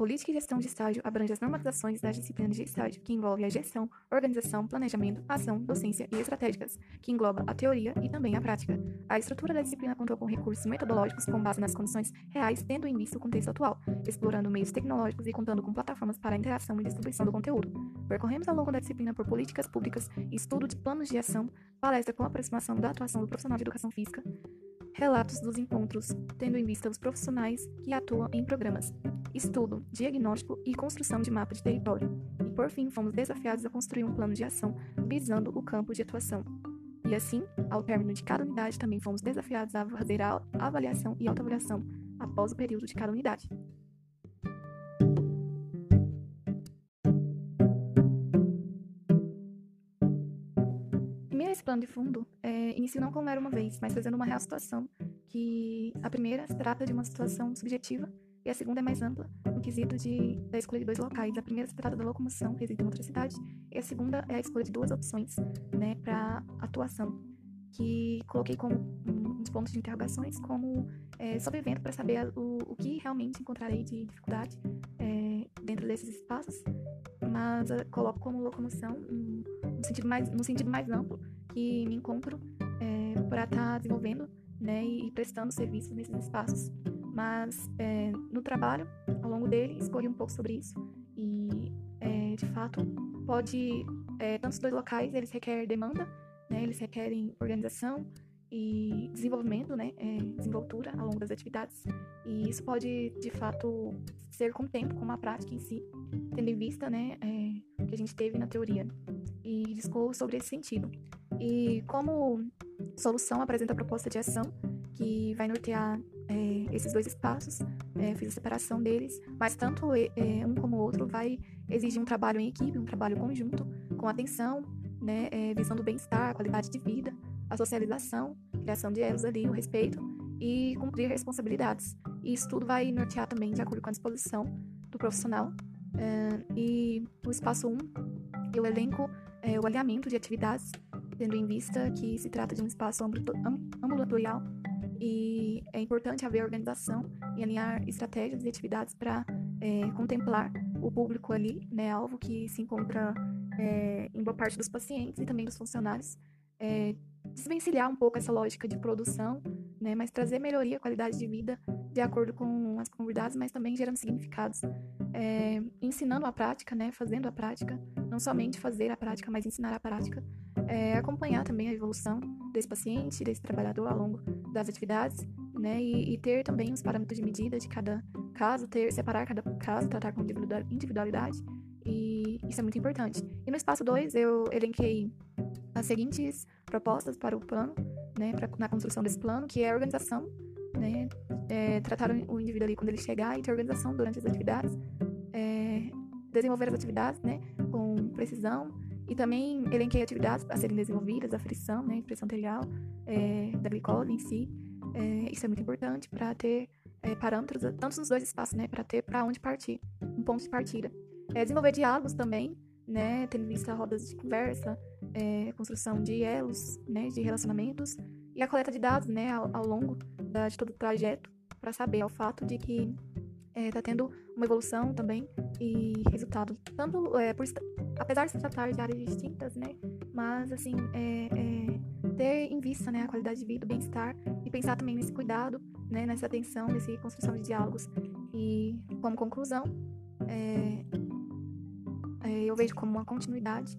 política e gestão de estágio abrange as normatizações das disciplinas de estágio, que envolve a gestão, organização, planejamento, ação, docência e estratégicas, que engloba a teoria e também a prática. A estrutura da disciplina contou com recursos metodológicos com base nas condições reais, tendo em vista o contexto atual, explorando meios tecnológicos e contando com plataformas para a interação e distribuição do conteúdo. Percorremos ao longo da disciplina por políticas públicas, estudo de planos de ação, palestra com aproximação da atuação do profissional de educação física, relatos dos encontros, tendo em vista os profissionais que atuam em programas, estudo, diagnóstico e construção de mapa de território. E por fim, fomos desafiados a construir um plano de ação visando o campo de atuação. E assim, ao término de cada unidade, também fomos desafiados a fazer a avaliação e autoavaliação após o período de cada unidade. Esse plano de fundo é, inicio não como era uma vez, mas fazendo uma real situação, que a primeira se trata de uma situação subjetiva e a segunda é mais ampla, no quesito de, da escolha de dois locais. A primeira se trata da locomoção, reside em outra cidade, e a segunda é a escolha de duas opções né, para atuação, que coloquei como uns pontos de interrogações, como é, sobrevivendo para saber o, o que realmente encontrarei de dificuldade é, dentro desses espaços, mas coloco como locomoção um, no sentido mais, no sentido mais amplo, que me encontro é, para estar tá desenvolvendo né, e prestando serviços nesses espaços. Mas é, no trabalho, ao longo dele, escolhi um pouco sobre isso e, é, de fato, pode, é, tanto os dois locais, eles requerem demanda, né, eles requerem organização e desenvolvimento, né, desenvoltura ao longo das atividades. E isso pode, de fato, ser com o tempo, com a prática em si, tendo em vista, né, o que a gente teve na teoria. E discorro sobre esse sentido. E como solução apresenta a proposta de ação que vai nortear é, esses dois espaços, é, fiz a separação deles, mas tanto é, um como o outro vai exigir um trabalho em equipe, um trabalho conjunto, com atenção, né, é, visando bem-estar, qualidade de vida, a socialização, criação de elos ali, o respeito e cumprir responsabilidades. E isso tudo vai nortear também de acordo com a disposição do profissional. É, e o espaço 1, um, eu elenco é, o alinhamento de atividades tendo em vista que se trata de um espaço ambulatorial e é importante haver organização e alinhar estratégias e atividades para é, contemplar o público ali, né, alvo que se encontra é, em boa parte dos pacientes e também dos funcionários, é, desvencilhar um pouco essa lógica de produção, né, mas trazer melhoria, qualidade de vida de acordo com as comunidades, mas também gerando significados, é, ensinando a prática, né, fazendo a prática, não somente fazer a prática, mas ensinar a prática, é, acompanhar também a evolução desse paciente, desse trabalhador ao longo das atividades, né, e, e, ter também os parâmetros de medida de cada caso, ter separar cada caso, tratar com individualidade, e isso é muito importante. E no espaço 2 eu elenquei as seguintes propostas para o plano, né, pra, na construção desse plano, que é a organização, né, é, tratar o indivíduo ali quando ele chegar e ter organização durante as atividades, é, desenvolver as atividades, né, com precisão, e também elenquei atividades a serem desenvolvidas, a frição, né, pressão arterial, é, da glicose em si. É, isso é muito importante para ter é, parâmetros, tanto nos dois espaços, né, para ter para onde partir, um ponto de partida. É, desenvolver diálogos também, né, tendo vista rodas de conversa, é, construção de elos, né, de relacionamentos e a coleta de dados, né, ao, ao longo da, de todo o trajeto para saber ao fato de que está é, tendo uma evolução também e resultado. Tanto é, por, apesar de se tratar de áreas distintas, né? Mas, assim, é, é, ter em vista né, a qualidade de vida, o bem-estar e pensar também nesse cuidado, né, nessa atenção, nessa construção de diálogos. E, como conclusão, é, é eu vejo como uma continuidade.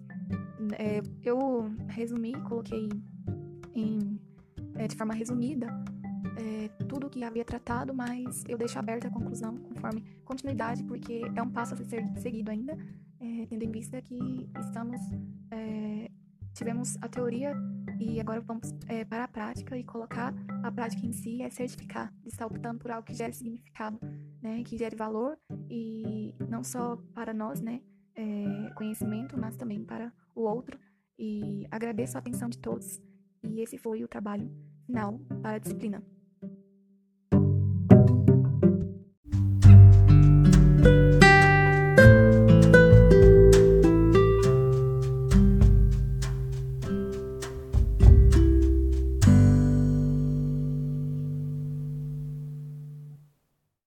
É, eu resumi, coloquei em, de forma resumida é, tudo que havia tratado, mas eu deixo aberta a conclusão conforme continuidade, porque é um passo a ser seguido ainda, é, tendo em vista que estamos é, tivemos a teoria e agora vamos é, para a prática e colocar a prática em si é certificar, estar optando por algo que gere significado, né, que gere valor e não só para nós, né, é, conhecimento, mas também para o outro. E agradeço a atenção de todos e esse foi o trabalho final para a disciplina.